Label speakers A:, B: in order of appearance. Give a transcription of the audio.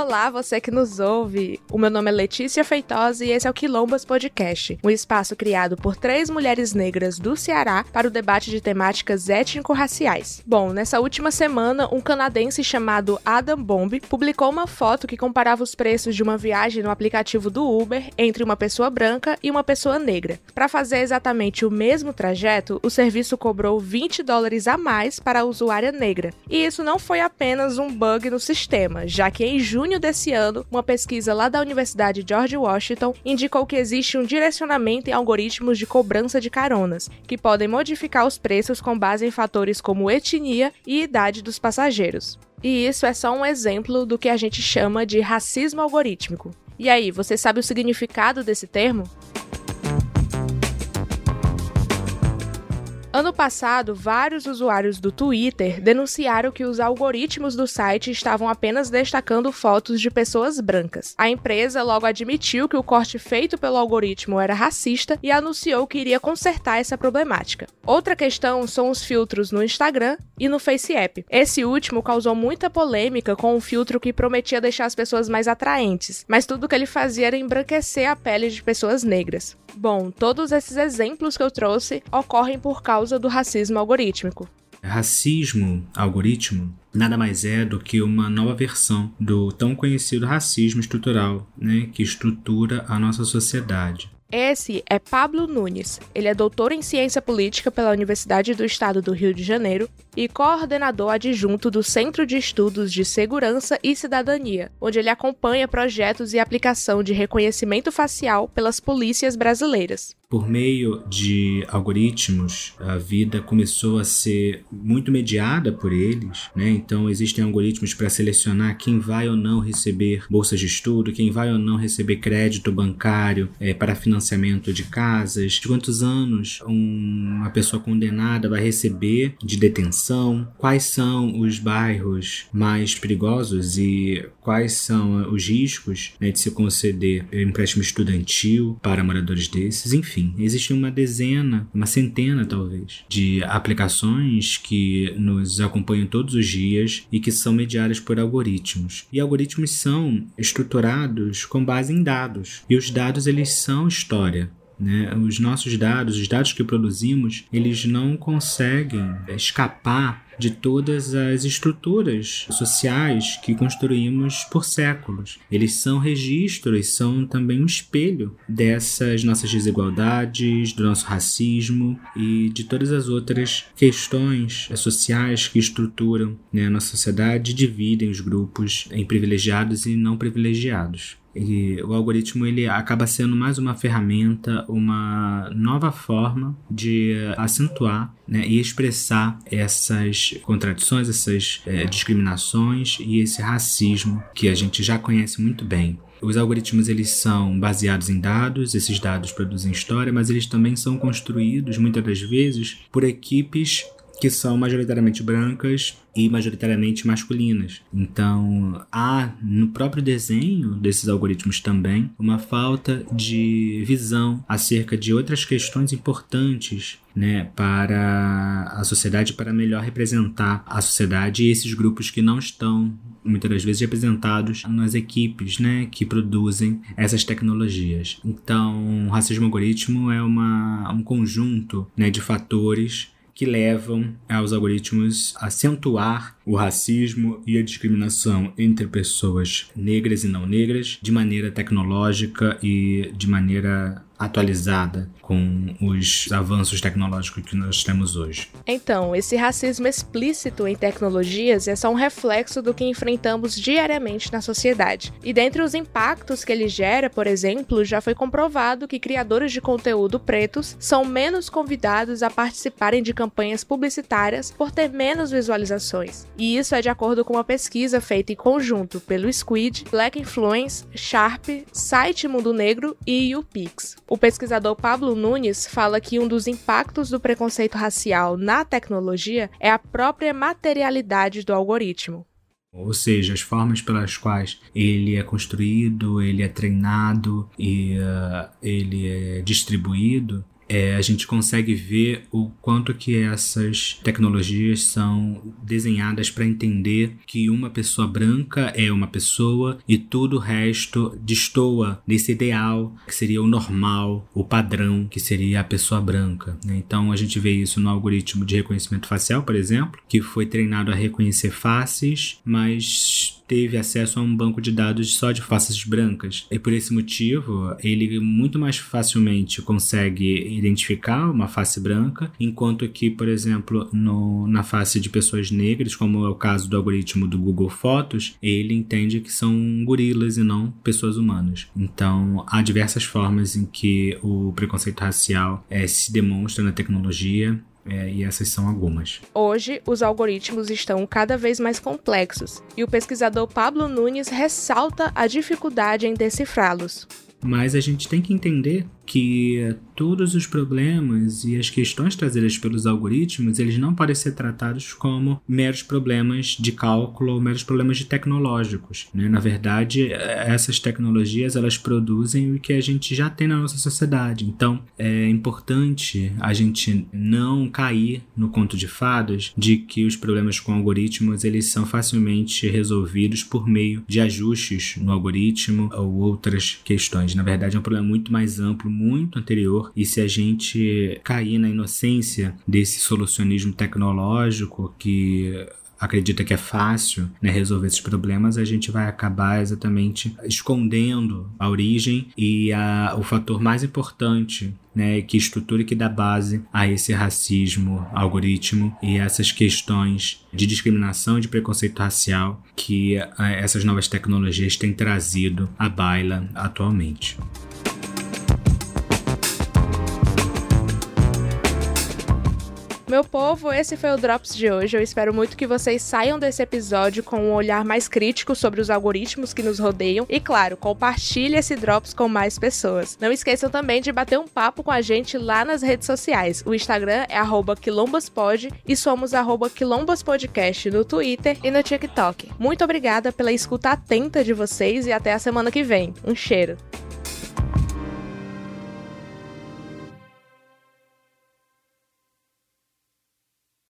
A: Olá, você que nos ouve. O meu nome é Letícia Feitosa e esse é o Quilombas Podcast, um espaço criado por três mulheres negras do Ceará para o debate de temáticas étnico-raciais. Bom, nessa última semana, um canadense chamado Adam Bomb publicou uma foto que comparava os preços de uma viagem no aplicativo do Uber entre uma pessoa branca e uma pessoa negra. Para fazer exatamente o mesmo trajeto, o serviço cobrou 20 dólares a mais para a usuária negra. E isso não foi apenas um bug no sistema, já que em junho desse ano, uma pesquisa lá da Universidade George Washington indicou que existe um direcionamento em algoritmos de cobrança de caronas, que podem modificar os preços com base em fatores como etnia e idade dos passageiros. E isso é só um exemplo do que a gente chama de racismo algorítmico. E aí, você sabe o significado desse termo? Ano passado, vários usuários do Twitter denunciaram que os algoritmos do site estavam apenas destacando fotos de pessoas brancas. A empresa logo admitiu que o corte feito pelo algoritmo era racista e anunciou que iria consertar essa problemática. Outra questão são os filtros no Instagram e no FaceApp. Esse último causou muita polêmica com um filtro que prometia deixar as pessoas mais atraentes, mas tudo que ele fazia era embranquecer a pele de pessoas negras. Bom, todos esses exemplos que eu trouxe ocorrem por causa do racismo algorítmico.
B: Racismo algoritmo nada mais é do que uma nova versão do tão conhecido racismo estrutural, né, que estrutura a nossa sociedade.
A: Esse é Pablo Nunes. Ele é doutor em ciência política pela Universidade do Estado do Rio de Janeiro e coordenador adjunto do Centro de Estudos de Segurança e Cidadania, onde ele acompanha projetos e aplicação de reconhecimento facial pelas polícias brasileiras.
B: Por meio de algoritmos, a vida começou a ser muito mediada por eles, né? Então existem algoritmos para selecionar quem vai ou não receber bolsas de estudo, quem vai ou não receber crédito bancário é, para financiamento de casas, de quantos anos uma pessoa condenada vai receber de detenção, quais são os bairros mais perigosos e quais são os riscos né, de se conceder empréstimo estudantil para moradores desses, enfim enfim, existe uma dezena, uma centena talvez, de aplicações que nos acompanham todos os dias e que são mediadas por algoritmos. E algoritmos são estruturados com base em dados. E os dados eles são história. Né? Os nossos dados, os dados que produzimos, eles não conseguem escapar de todas as estruturas sociais que construímos por séculos. Eles são registros, são também um espelho dessas nossas desigualdades, do nosso racismo e de todas as outras questões sociais que estruturam né, a nossa sociedade e dividem os grupos em privilegiados e não privilegiados. E o algoritmo ele acaba sendo mais uma ferramenta, uma nova forma de acentuar né, e expressar essas contradições, essas é, discriminações e esse racismo que a gente já conhece muito bem. Os algoritmos eles são baseados em dados, esses dados produzem história, mas eles também são construídos muitas das vezes por equipes que são majoritariamente brancas e majoritariamente masculinas. Então, há no próprio desenho desses algoritmos também uma falta de visão acerca de outras questões importantes né, para a sociedade, para melhor representar a sociedade e esses grupos que não estão muitas das vezes representados nas equipes né, que produzem essas tecnologias. Então, o racismo algoritmo é uma, um conjunto né, de fatores que levam aos algoritmos acentuar o racismo e a discriminação entre pessoas negras e não negras de maneira tecnológica e de maneira atualizada com os avanços tecnológicos que nós temos hoje.
A: Então, esse racismo explícito em tecnologias é só um reflexo do que enfrentamos diariamente na sociedade. E dentre os impactos que ele gera, por exemplo, já foi comprovado que criadores de conteúdo pretos são menos convidados a participarem de campanhas publicitárias por ter menos visualizações. E isso é de acordo com uma pesquisa feita em conjunto pelo Squid, Black Influence, Sharp, Site Mundo Negro e YouPix. O pesquisador Pablo Nunes fala que um dos impactos do preconceito racial na tecnologia é a própria materialidade do algoritmo.
B: Ou seja, as formas pelas quais ele é construído, ele é treinado e uh, ele é distribuído, é, a gente consegue ver o quanto que essas tecnologias são desenhadas para entender que uma pessoa branca é uma pessoa e tudo o resto destoa desse ideal que seria o normal, o padrão que seria a pessoa branca. Né? Então a gente vê isso no algoritmo de reconhecimento facial, por exemplo, que foi treinado a reconhecer faces, mas teve acesso a um banco de dados só de faces brancas. E por esse motivo, ele muito mais facilmente consegue identificar uma face branca, enquanto que, por exemplo, no, na face de pessoas negras, como é o caso do algoritmo do Google Fotos, ele entende que são gorilas e não pessoas humanas. Então, há diversas formas em que o preconceito racial é, se demonstra na tecnologia é, e essas são algumas.
A: Hoje, os algoritmos estão cada vez mais complexos e o pesquisador Pablo Nunes ressalta a dificuldade em decifrá-los.
B: Mas a gente tem que entender que todos os problemas e as questões trazidas pelos algoritmos, eles não podem ser tratados como meros problemas de cálculo ou meros problemas de tecnológicos. Né? Na verdade, essas tecnologias elas produzem o que a gente já tem na nossa sociedade. Então, é importante a gente não cair no conto de fadas de que os problemas com algoritmos eles são facilmente resolvidos por meio de ajustes no algoritmo ou outras questões. Na verdade, é um problema muito mais amplo, muito anterior e se a gente cair na inocência desse solucionismo tecnológico que acredita que é fácil né, resolver esses problemas, a gente vai acabar exatamente escondendo a origem e a, o fator mais importante né, que estrutura e que dá base a esse racismo algoritmo e essas questões de discriminação e de preconceito racial que essas novas tecnologias têm trazido à baila atualmente.
A: Meu povo, esse foi o Drops de hoje. Eu espero muito que vocês saiam desse episódio com um olhar mais crítico sobre os algoritmos que nos rodeiam. E claro, compartilhe esse Drops com mais pessoas. Não esqueçam também de bater um papo com a gente lá nas redes sociais. O Instagram é quilombospod e somos quilombospodcast no Twitter e no TikTok. Muito obrigada pela escuta atenta de vocês e até a semana que vem. Um cheiro!